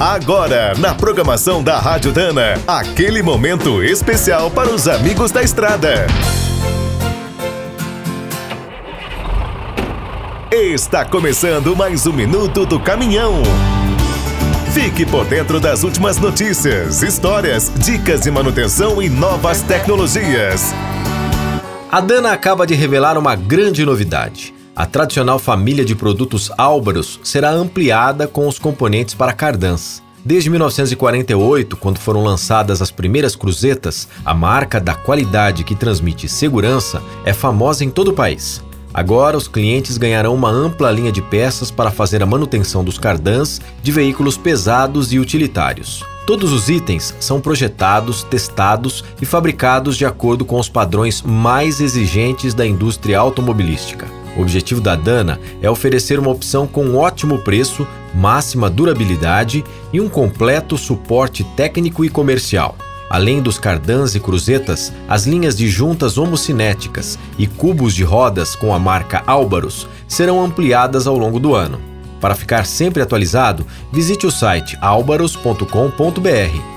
Agora, na programação da Rádio Dana, aquele momento especial para os amigos da estrada. Está começando mais um minuto do caminhão. Fique por dentro das últimas notícias, histórias, dicas de manutenção e novas tecnologias. A Dana acaba de revelar uma grande novidade. A tradicional família de produtos Álvaros será ampliada com os componentes para cardãs. Desde 1948, quando foram lançadas as primeiras cruzetas, a marca da qualidade que transmite segurança é famosa em todo o país. Agora, os clientes ganharão uma ampla linha de peças para fazer a manutenção dos cardãs de veículos pesados e utilitários. Todos os itens são projetados, testados e fabricados de acordo com os padrões mais exigentes da indústria automobilística. O objetivo da Dana é oferecer uma opção com ótimo preço, máxima durabilidade e um completo suporte técnico e comercial. Além dos cardãs e cruzetas, as linhas de juntas homocinéticas e cubos de rodas com a marca Álvaros serão ampliadas ao longo do ano. Para ficar sempre atualizado, visite o site albaros.com.br,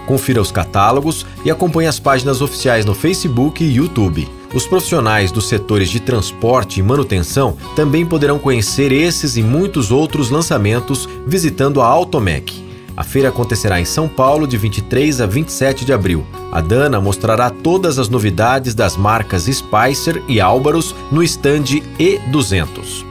confira os catálogos e acompanhe as páginas oficiais no Facebook e YouTube. Os profissionais dos setores de transporte e manutenção também poderão conhecer esses e muitos outros lançamentos visitando a Automec. A feira acontecerá em São Paulo de 23 a 27 de abril. A Dana mostrará todas as novidades das marcas Spicer e Álvaros no stand E200.